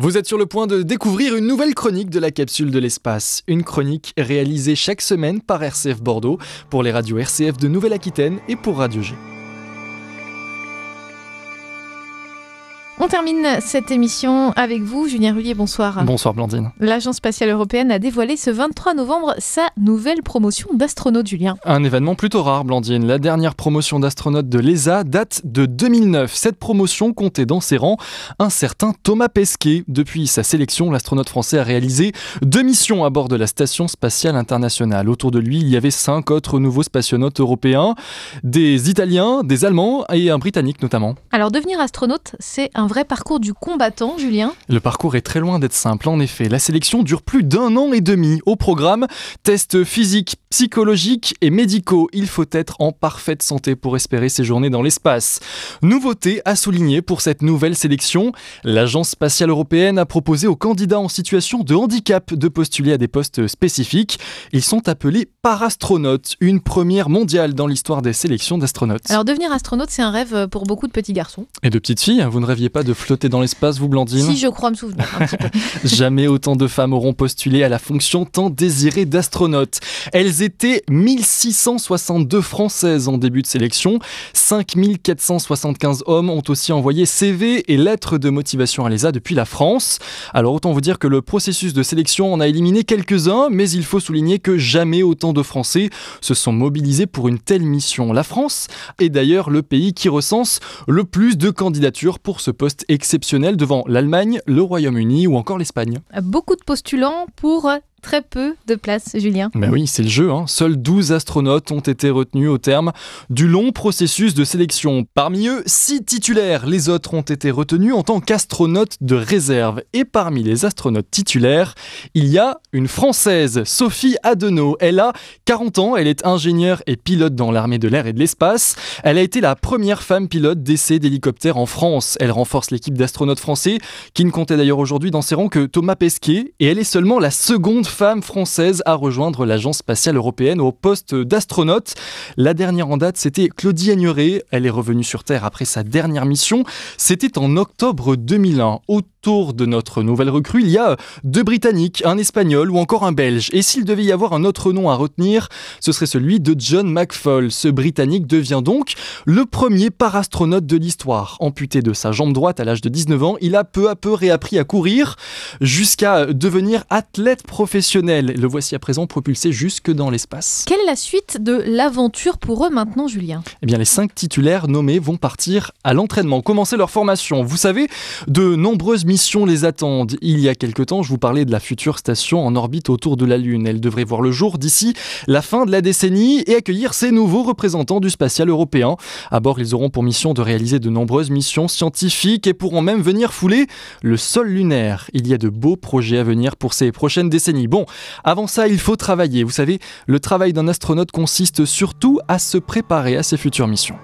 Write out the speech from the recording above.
Vous êtes sur le point de découvrir une nouvelle chronique de la capsule de l'espace. Une chronique réalisée chaque semaine par RCF Bordeaux pour les radios RCF de Nouvelle-Aquitaine et pour Radio G. On termine cette émission avec vous, Julien Rullier, bonsoir. Bonsoir Blandine. L'Agence spatiale européenne a dévoilé ce 23 novembre sa nouvelle promotion d'astronautes, Julien. Un événement plutôt rare, Blandine. La dernière promotion d'astronaute de l'ESA date de 2009. Cette promotion comptait dans ses rangs un certain Thomas Pesquet. Depuis sa sélection, l'astronaute français a réalisé deux missions à bord de la Station spatiale internationale. Autour de lui, il y avait cinq autres nouveaux spationautes européens, des Italiens, des Allemands et un Britannique notamment. Alors devenir astronaute, c'est un vrai parcours du combattant, Julien? Le parcours est très loin d'être simple, en effet. La sélection dure plus d'un an et demi. Au programme, tests physiques, psychologiques et médicaux. Il faut être en parfaite santé pour espérer séjourner dans l'espace. Nouveauté à souligner pour cette nouvelle sélection, l'Agence spatiale européenne a proposé aux candidats en situation de handicap de postuler à des postes spécifiques. Ils sont appelés parastronautes, une première mondiale dans l'histoire des sélections d'astronautes. Alors devenir astronaute, c'est un rêve pour beaucoup de petits garçons. Et de petites filles, hein, vous ne rêviez pas de flotter dans l'espace, vous, Blandine Si, je crois me souvenir un petit peu. Jamais autant de femmes auront postulé à la fonction tant désirée d'astronaute. Elles étaient 1662 françaises en début de sélection. 5475 hommes ont aussi envoyé CV et lettres de motivation à l'ESA depuis la France. Alors autant vous dire que le processus de sélection en a éliminé quelques-uns, mais il faut souligner que jamais autant de Français se sont mobilisés pour une telle mission. La France est d'ailleurs le pays qui recense le plus de candidatures pour ce poste exceptionnel devant l'Allemagne, le Royaume-Uni ou encore l'Espagne. Beaucoup de postulants pour très peu de place, Julien. Mais oui, c'est le jeu. Hein. Seuls 12 astronautes ont été retenus au terme du long processus de sélection. Parmi eux, 6 titulaires. Les autres ont été retenus en tant qu'astronautes de réserve. Et parmi les astronautes titulaires, il y a une Française, Sophie Adenau. Elle a 40 ans, elle est ingénieure et pilote dans l'armée de l'air et de l'espace. Elle a été la première femme pilote d'essai d'hélicoptère en France. Elle renforce l'équipe d'astronautes français, qui ne comptait d'ailleurs aujourd'hui dans ses rangs que Thomas Pesquet. Et elle est seulement la seconde femme française à rejoindre l'Agence spatiale européenne au poste d'astronaute. La dernière en date, c'était Claudie Agnoret. Elle est revenue sur Terre après sa dernière mission. C'était en octobre 2001. Autour de notre nouvelle recrue, il y a deux Britanniques, un Espagnol ou encore un Belge. Et s'il devait y avoir un autre nom à retenir, ce serait celui de John McFall. Ce Britannique devient donc le premier parastronaute de l'histoire. Amputé de sa jambe droite à l'âge de 19 ans, il a peu à peu réappris à courir jusqu'à devenir athlète professionnel. Le voici à présent propulsé jusque dans l'espace. Quelle est la suite de l'aventure pour eux maintenant, Julien? Eh bien, les cinq titulaires nommés vont partir à l'entraînement, commencer leur formation. Vous savez, de nombreuses missions les attendent. Il y a quelque temps, je vous parlais de la future station en orbite autour de la Lune. Elle devrait voir le jour d'ici la fin de la décennie et accueillir ces nouveaux représentants du spatial européen. À bord, ils auront pour mission de réaliser de nombreuses missions scientifiques et pourront même venir fouler le sol lunaire. Il y a de beaux projets à venir pour ces prochaines décennies. Bon, avant ça, il faut travailler. Vous savez, le travail d'un astronaute consiste surtout à se préparer à ses futures missions.